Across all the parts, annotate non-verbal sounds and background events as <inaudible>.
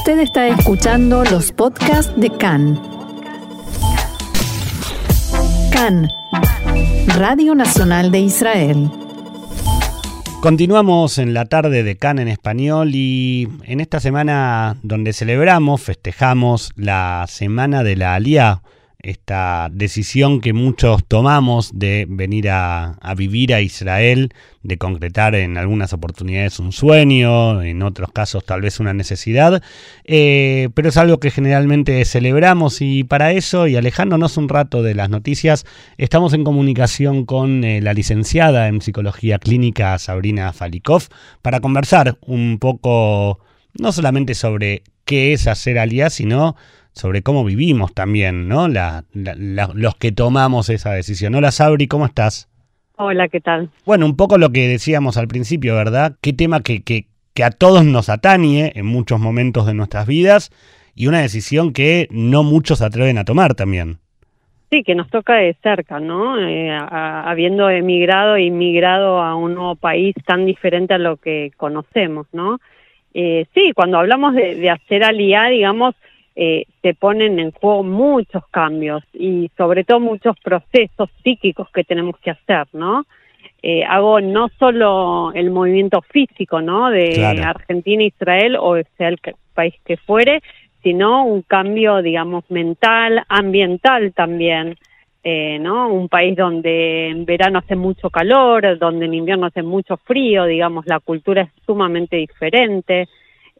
Usted está escuchando los podcasts de CAN. CAN, Radio Nacional de Israel. Continuamos en la tarde de CAN en español y en esta semana donde celebramos, festejamos la Semana de la Aliá, esta decisión que muchos tomamos de venir a, vivir a Israel, de concretar en algunas oportunidades un sueño, en otros casos tal vez una necesidad, eh, pero es algo que generalmente celebramos y para eso, y alejándonos un rato de las noticias, estamos en comunicación con eh, la licenciada en psicología clínica Sabrina Falikov para conversar un poco, no solamente sobre qué es hacer alias, sino sobre cómo vivimos también, ¿no? La, los que tomamos esa decisión. Hola Sabri, ¿cómo estás? Hola, ¿qué tal? Bueno, un poco lo que decíamos al principio, ¿verdad? Qué tema que, que, que a todos nos atañe en muchos momentos de nuestras vidas y una decisión que no muchos atreven a tomar también. Sí, que nos toca de cerca, ¿no? Eh, habiendo emigrado e inmigrado a un nuevo país tan diferente a lo que conocemos, ¿no? Eh, sí, cuando hablamos de, de hacer aliá, digamos, eh, se ponen en juego muchos cambios y sobre todo muchos procesos psíquicos que tenemos que hacer, ¿no? Eh, hago no solo el movimiento físico, ¿no? De Argentina, Israel o sea el país que fuere, sino un cambio, digamos, mental, ambiental también, eh, ¿no? Un país donde en verano hace mucho calor, donde en invierno hace mucho frío, digamos, la cultura es sumamente diferente.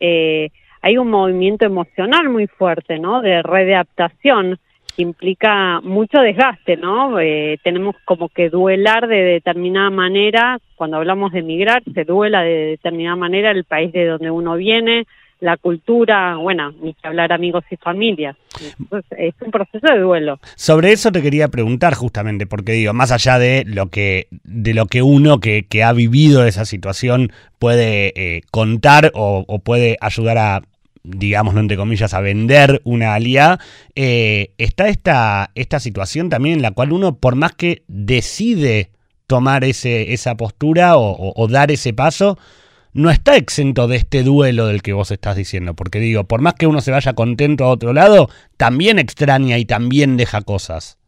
Eh, hay un movimiento emocional muy fuerte, ¿no? De readaptación que implica mucho desgaste, ¿no? Eh, tenemos como que duelar de determinada manera, cuando hablamos de emigrar, se duela de determinada manera el país de donde uno viene, la cultura, bueno, ni que hablar amigos y familias. es un proceso de duelo. Sobre eso te quería preguntar justamente, porque digo, más allá de lo que, de lo que uno que, que ha vivido esa situación puede eh, contar o, puede ayudar a digámoslo entre comillas, a vender una aliá, eh, está esta, esta situación también en la cual uno, por más que decide tomar ese, esa postura o, dar ese paso, no está exento de este duelo del que vos estás diciendo, porque digo, por más que uno se vaya contento a otro lado, también extraña y también deja cosas.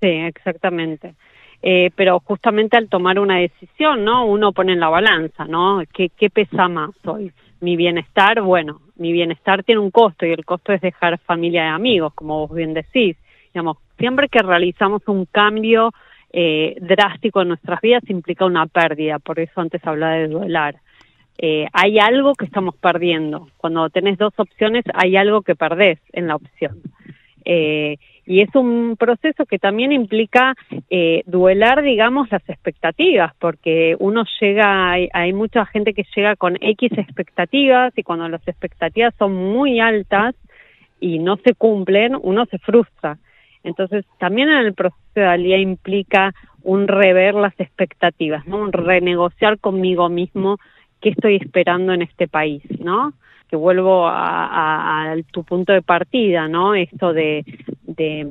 Sí, exactamente. Eh, pero justamente al tomar una decisión, ¿no? Uno pone en la balanza, ¿no? ¿Qué, qué pesa más hoy? Mi bienestar, bueno, mi bienestar tiene un costo y el costo es dejar familia y amigos, como vos bien decís. Digamos, siempre que realizamos un cambio eh, drástico en nuestras vidas implica una pérdida, por eso antes hablaba de duelar. Eh, hay algo que estamos perdiendo. Cuando tenés dos opciones, hay algo que perdés en la opción. Eh, y es un proceso que también implica eh, duelar, digamos, las expectativas, porque uno llega, hay, mucha gente que llega con X expectativas y cuando las expectativas son muy altas y no se cumplen, uno se frustra. Entonces, también en el proceso de Alía implica un rever las expectativas. Un renegociar conmigo mismo qué estoy esperando en este país, ¿no? Que vuelvo a, tu punto de partida, ¿no? Esto de, de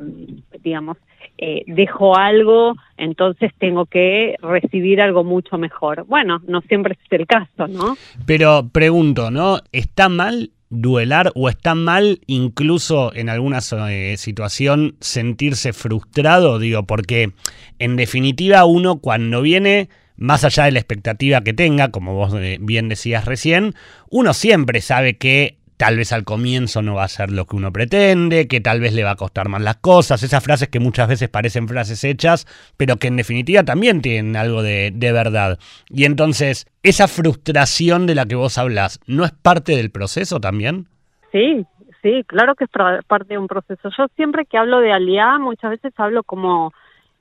digamos, eh, dejo algo, entonces tengo que recibir algo mucho mejor. Bueno, no siempre es el caso, ¿no? Pero pregunto, ¿no? ¿Está mal duelar o está mal incluso en alguna eh, situación sentirse frustrado? Digo, porque en definitiva uno cuando viene más allá de la expectativa que tenga, como vos eh, bien decías recién, uno siempre sabe que tal vez al comienzo no va a ser lo que uno pretende, que tal vez le va a costar más las cosas, esas frases que muchas veces parecen frases hechas, pero que en definitiva también tienen algo de, verdad. Y entonces, esa frustración de la que vos hablas, ¿no es parte del proceso también? Sí, sí, claro que es parte de un proceso. Yo siempre que hablo de aliá, muchas veces hablo como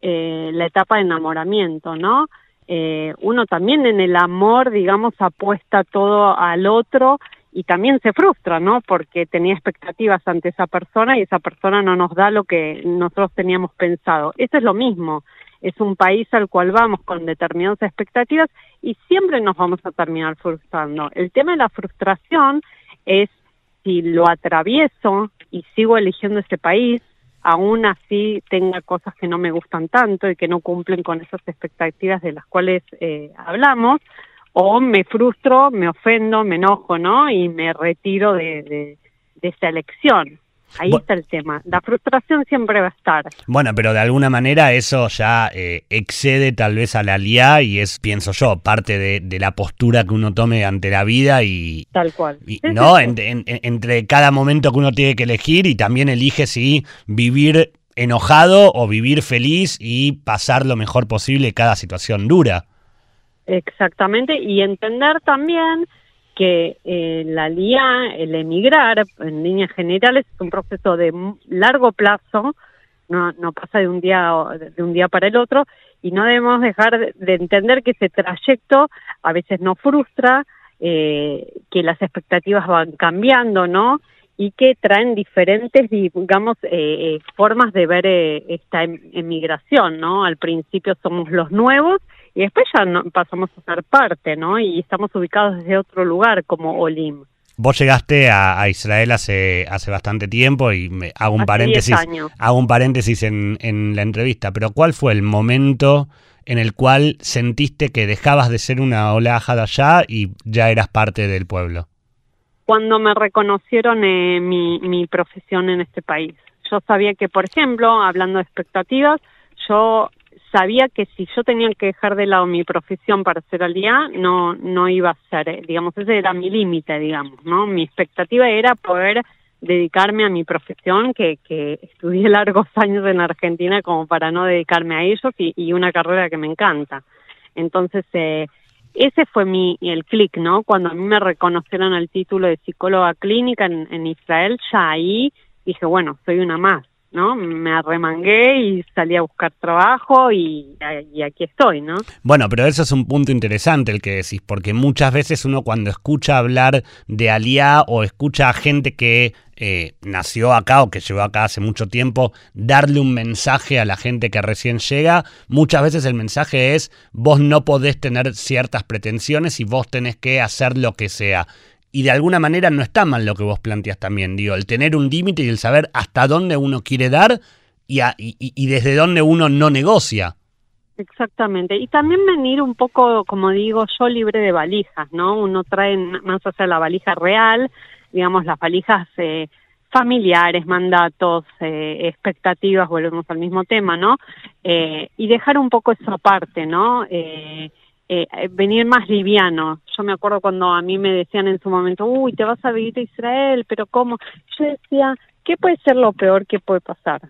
eh, la etapa de enamoramiento, ¿no? Eh, uno también en el amor, digamos, apuesta todo al otro y también se frustra, ¿no? Porque tenía expectativas ante esa persona y esa persona no nos da lo que nosotros teníamos pensado. Eso es lo mismo. Es un país al cual vamos con determinadas expectativas y siempre nos vamos a terminar frustrando. El tema de la frustración es si lo atravieso y sigo eligiendo ese país, aún así tenga cosas que no me gustan tanto y que no cumplen con esas expectativas de las cuales eh, hablamos, o me frustro, me ofendo, me enojo, ¿no? Y me retiro de, de, de esa elección. Ahí está el tema. La frustración siempre va a estar. Bueno, pero de alguna manera eso ya eh, excede tal vez a la LIA y es, pienso yo, parte de, la postura que uno tome ante la vida y... Tal cual. ¿No? entre cada momento que uno tiene que elegir y también elige si vivir enojado o vivir feliz y pasar lo mejor posible cada situación dura. Exactamente, y entender también que eh, la LIA, el emigrar, en líneas generales, es un proceso de largo plazo, no, no pasa de un día de un día para el otro, y no debemos dejar de entender que ese trayecto a veces nos frustra, eh, que las expectativas van cambiando, ¿no? Y que traen diferentes, digamos, eh, formas de ver esta em-, emigración, ¿no? Al principio somos los nuevos y después ya no, pasamos a ser parte, ¿no? Y estamos ubicados desde otro lugar como Olim. Vos llegaste a, Israel hace, hace bastante tiempo y me hago un paréntesis, hago un paréntesis en, en la entrevista, pero ¿cuál fue el momento en el cual sentiste que dejabas de ser una olaja de allá y ya eras parte del pueblo? Cuando me reconocieron eh, mi, mi profesión en este país. Yo sabía que, por ejemplo, hablando de expectativas, yo sabía que si yo tenía que dejar de lado mi profesión para ser al día, no, no iba a ser, eh, digamos, ese era mi límite, digamos, ¿no? Mi expectativa era poder dedicarme a mi profesión, que, que estudié <laughs> largos años en Argentina como para no dedicarme a ellos y, una carrera que me encanta. Entonces, eh, ese fue mi el clic, ¿no? Cuando a mí me reconocieron el título de psicóloga clínica en, en Israel, ya ahí dije, bueno, soy una más. ¿No? Me arremangué y salí a buscar trabajo y, aquí estoy, ¿no? Bueno, pero eso es un punto interesante el que decís, porque muchas veces uno cuando escucha hablar de Aliá o escucha a gente que eh, nació acá o que llegó acá hace mucho tiempo, darle un mensaje a la gente que recién llega, muchas veces el mensaje es vos no podés tener ciertas pretensiones y vos tenés que hacer lo que sea y de alguna manera no está mal lo que vos planteas también, digo, el tener un límite y el saber hasta dónde uno quiere dar y, y, desde dónde uno no negocia. Exactamente. Y también venir un poco, como digo yo, libre de valijas, ¿no? Uno trae más hacia la valija real, digamos, las valijas eh, familiares, mandatos, eh, expectativas, volvemos al mismo tema, ¿no? Eh, y dejar un poco eso aparte, ¿no? Eh, eh, venir más liviano. Yo me acuerdo cuando a mí me decían en su momento, uy, te vas a vivir a Israel, pero ¿cómo? Yo decía, ¿qué puede ser lo peor que puede pasar?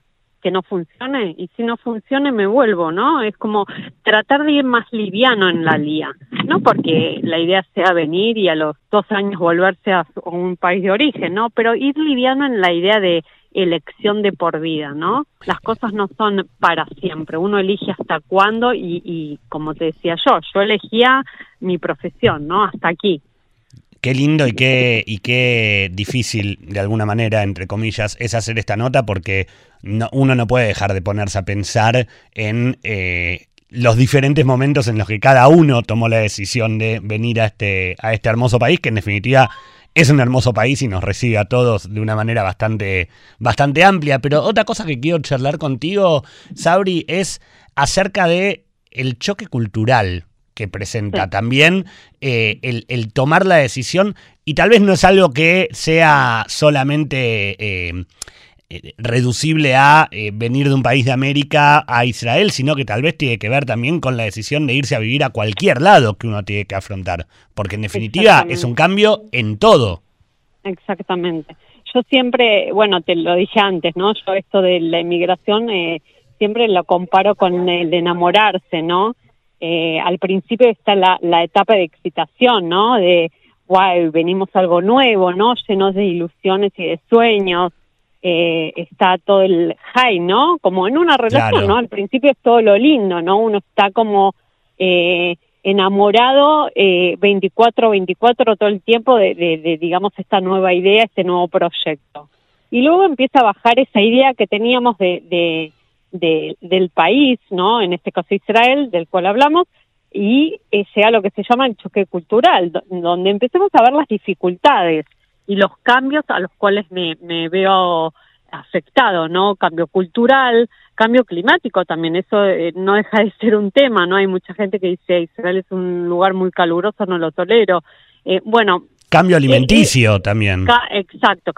Que no funcione, y si no funcione me vuelvo, ¿no? Es como tratar de ir más liviano en la lía, no porque la idea sea venir y a los dos años volverse a un país de origen, ¿no? Pero ir liviano en la idea de elección de por vida, ¿no? Las cosas no son para siempre, uno elige hasta cuándo y, y como te decía yo, yo elegía mi profesión, ¿no? Hasta aquí. Qué lindo y qué, y qué difícil, de alguna manera, entre comillas, es hacer esta nota porque no, uno no puede dejar de ponerse a pensar en eh, los diferentes momentos en los que cada uno tomó la decisión de venir a este, a este hermoso país, que en definitiva es un hermoso país y nos recibe a todos de una manera bastante, bastante amplia. Pero otra cosa que quiero charlar contigo, Sabri, es acerca de el choque cultural que presenta también eh, el, el, tomar la decisión y tal vez no es algo que sea solamente eh, reducible a eh, venir de un país de América a Israel, sino que tal vez tiene que ver también con la decisión de irse a vivir a cualquier lado que uno tiene que afrontar, porque en definitiva es un cambio en todo. Exactamente. Yo siempre, bueno, te lo dije antes, ¿no? Yo esto de la inmigración eh, siempre lo comparo con el de enamorarse, ¿no? al principio está la, la etapa de excitación, ¿no? De, wow, venimos algo nuevo, ¿no? Llenos de ilusiones y de sueños, eh, está todo el high, ¿no? Como en una relación, ¿no? Al principio es todo lo lindo, ¿no? Uno está como eh, enamorado eh, 24-24 todo el tiempo de, de, digamos, esta nueva idea, este nuevo proyecto. Y luego empieza a bajar esa idea que teníamos de, de, del país, ¿no? En este caso Israel, del cual hablamos, y eh, sea lo que se llama el choque cultural, donde empecemos a ver las dificultades y los cambios a los cuales me, me veo afectado, ¿no? Cambio cultural, cambio climático también, eso eh, no deja de ser un tema, ¿no? Hay mucha gente que dice Israel es un lugar muy caluroso, no lo tolero. Eh, bueno, Cambio alimenticio también. exacto,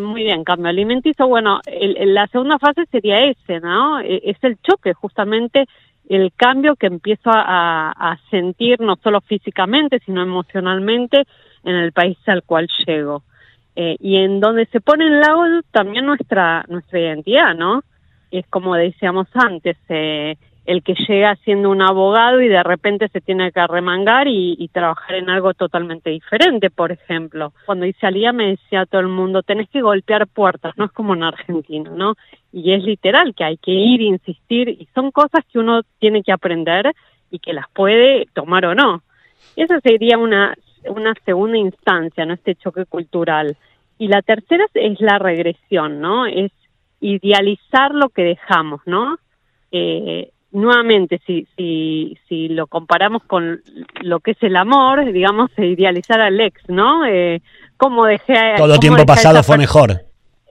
muy bien, cambio alimenticio. Bueno, la segunda fase sería ese, ¿no? Es el choque, justamente el cambio que empiezo a, a, sentir no solo físicamente, sino emocionalmente en el país al cual llego. Eh, y en donde se pone en lado también nuestra, nuestra identidad, ¿no? Es como decíamos antes, eh, el que llega siendo un abogado y de repente se tiene que remangar y, trabajar en algo totalmente diferente, por ejemplo. Cuando hice Alía me decía todo el mundo, tenés que golpear puertas, no es como en Argentina, ¿no? Y es literal que hay que ir, insistir, y son cosas que uno tiene que aprender y que las puede tomar o no. Esa sería una, una segunda instancia, ¿no? Este choque cultural. Y la tercera es la regresión, ¿no? Es idealizar lo que dejamos, ¿no? Eh, nuevamente, si, si, si lo comparamos con lo que es el amor, digamos, <laughs> idealizar al ex, ¿no? Eh, ¿Cómo dejé... Todo tiempo pasado fue mejor.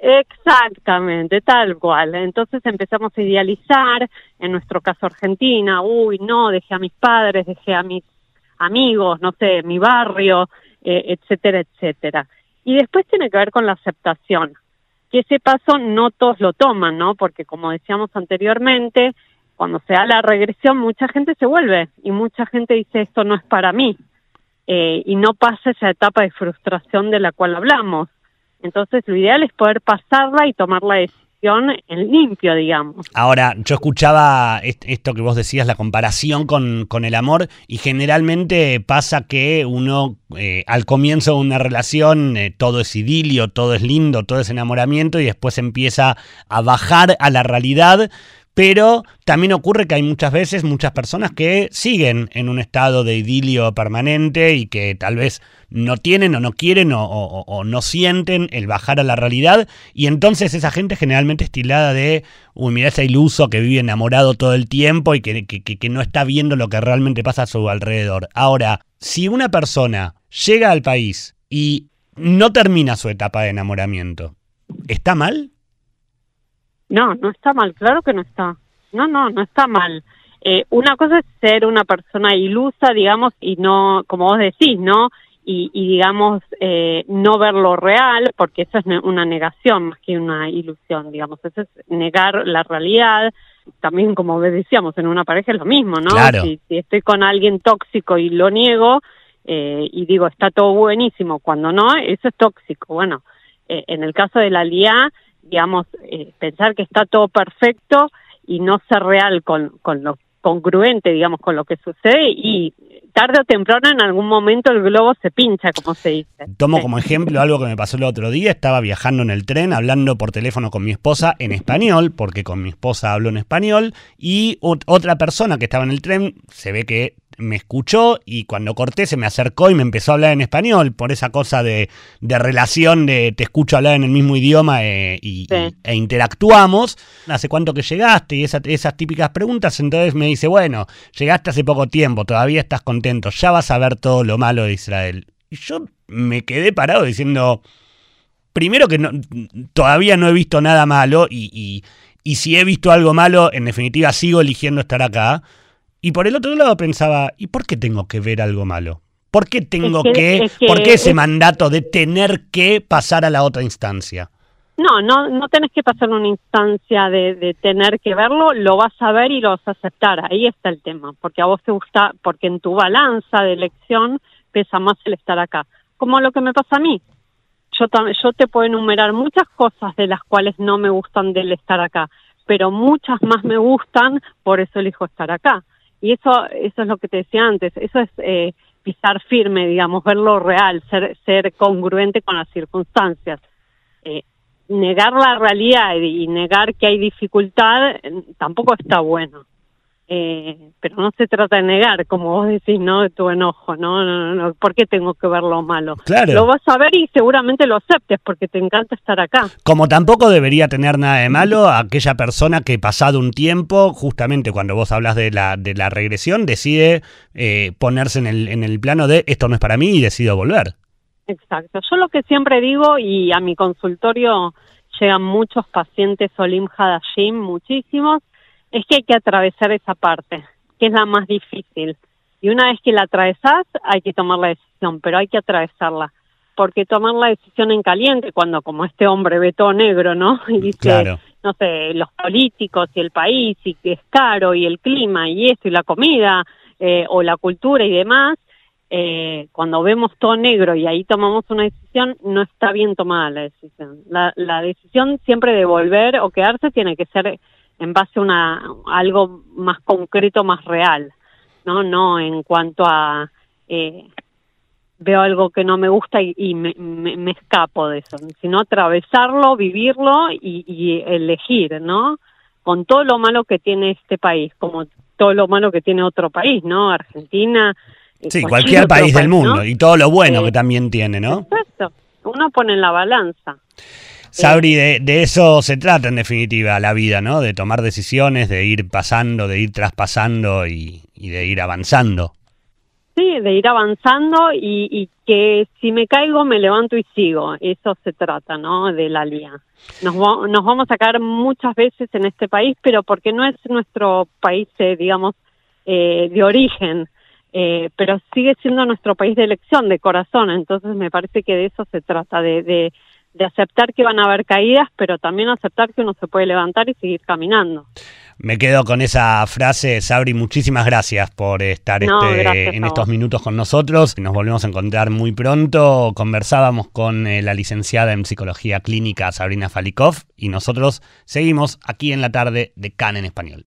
Exactamente, tal cual. Entonces empezamos a idealizar, en nuestro caso Argentina, uy, no, dejé a mis padres, dejé a mis amigos, no sé, mi barrio, eh, etcétera, etcétera. Y después tiene que ver con la aceptación, que ese paso no todos lo toman, ¿no? Porque como decíamos anteriormente, cuando se da la regresión, mucha gente se vuelve y mucha gente dice esto no es para mí eh, y no pasa esa etapa de frustración de la cual hablamos. Entonces, lo ideal es poder pasarla y tomar la decisión en limpio, digamos. Ahora, yo escuchaba esto que vos decías, la comparación con, con el amor, y generalmente pasa que uno eh, al comienzo de una relación eh, todo es idilio, todo es lindo, todo es enamoramiento, y después empieza a bajar a la realidad pero también ocurre que hay muchas veces muchas personas que siguen en un estado de idilio permanente y que tal vez no tienen o no quieren o, no sienten el bajar a la realidad y entonces esa gente generalmente estilada de, uy, mira ese iluso que vive enamorado todo el tiempo y que, que no está viendo lo que realmente pasa a su alrededor. Ahora, si una persona llega al país y no termina su etapa de enamoramiento, ¿está mal? No, no está mal, claro que no está. No, no, no está mal. Eh, una cosa es ser una persona ilusa, digamos, y no, como vos decís, ¿no? Y, digamos, eh, no ver lo real, porque eso es una negación más que una ilusión, digamos. Eso es negar la realidad. También, como decíamos, en una pareja es lo mismo, ¿no? Si, estoy con alguien tóxico y lo niego, eh, y digo, está todo buenísimo, cuando no, eso es tóxico. Bueno, en el caso de la LIA, digamos, eh, pensar que está todo perfecto y no ser real con, con lo congruente, digamos, con lo que sucede y tarde o temprano en algún momento el globo se pincha, como se dice. Tomo como ejemplo algo que me pasó el otro día, estaba viajando en el tren hablando por teléfono con mi esposa en español, porque con mi esposa hablo en español, y otra persona que estaba en el tren se ve que me escuchó y cuando corté se me acercó y me empezó a hablar en español por esa cosa de, relación de te escucho hablar en el mismo idioma eh, y, e interactuamos. ¿Hace cuánto que llegaste? Y esas típicas preguntas. Entonces me dice, bueno, llegaste hace poco tiempo, todavía estás contento, ya vas a ver todo lo malo de Israel. Y yo me quedé parado diciendo, primero que no, todavía no he visto nada malo y, y, y si he visto algo malo, en definitiva sigo eligiendo estar acá. Y por el otro lado pensaba, ¿y por qué tengo que ver algo malo? ¿Por qué tengo que, por qué ese mandato de tener que pasar a la otra instancia? No, no, no tenés que pasar una instancia de, de, tener que verlo, lo vas a ver y lo vas a aceptar. Ahí está el tema, porque a vos te gusta, porque en tu balanza de elección pesa más el estar acá. Como lo que me pasa a mí. Yo, yo te puedo enumerar muchas cosas de las cuales no me gustan del estar acá, pero muchas más me gustan, por eso elijo estar acá. Y eso, eso es lo que te decía antes, eso es eh, pisar firme, digamos, verlo real, ser, ser congruente con las circunstancias. Eh, negar la realidad y negar que hay dificultad eh, tampoco está bueno. Eh, pero no se trata de negar, como vos decís, ¿no? De tu enojo, ¿no? No, no, ¿Por qué tengo que ver lo malo? Claro. Lo vas a ver y seguramente lo aceptes porque te encanta estar acá. Como tampoco debería tener nada de malo aquella persona que pasado un tiempo, justamente cuando vos hablas de la, de la regresión, decide eh, ponerse en el, en el plano de esto no es para mí y decido volver. Exacto. Yo lo que siempre digo y a mi consultorio llegan muchos pacientes Olim Hadashim, muchísimos, es que hay que atravesar esa parte, que es la más difícil. Y una vez que la atravesás, hay que tomar la decisión, pero hay que atravesarla. Porque tomar la decisión en caliente, cuando como este hombre ve todo negro, ¿no? <laughs> Y dice, no sé, los políticos y el país, y que es caro, y el clima, y esto, y la comida, eh, o la cultura y demás, eh, cuando vemos todo negro y ahí tomamos una decisión, no está bien tomada la decisión. La, decisión siempre de volver o quedarse tiene que ser en base a una, algo más concreto, más real, ¿no? No en cuanto a eh, veo algo que no me gusta y, me, escapo de eso, sino atravesarlo, vivirlo y, y elegir, ¿no? Con todo lo malo que tiene este país, como todo lo malo que tiene otro país, ¿no? Argentina, Sí, cualquier, país, del mundo y todo lo bueno que también tiene, ¿no? Exacto, uno pone en la balanza. Sabri, de, eso se trata en definitiva la vida, ¿no? De tomar decisiones, de ir pasando, de ir traspasando y, de ir avanzando. Sí, de ir avanzando y, que si me caigo me levanto y sigo. Eso se trata, ¿no? De la LIA. Nos, nos vamos a caer muchas veces en este país, pero porque no es nuestro país, eh, digamos, eh, de origen. Eh, pero sigue siendo nuestro país de elección, de corazón, entonces me parece que de eso se trata, de, de, aceptar que van a haber caídas, pero también aceptar que uno se puede levantar y seguir caminando. Me quedo con esa frase, Sabri, muchísimas gracias por estar este, en estos minutos con nosotros. Nos volvemos a encontrar muy pronto. Conversábamos con eh, la licenciada en psicología clínica Sabrina Falikov y nosotros seguimos aquí en la tarde de CAN en español.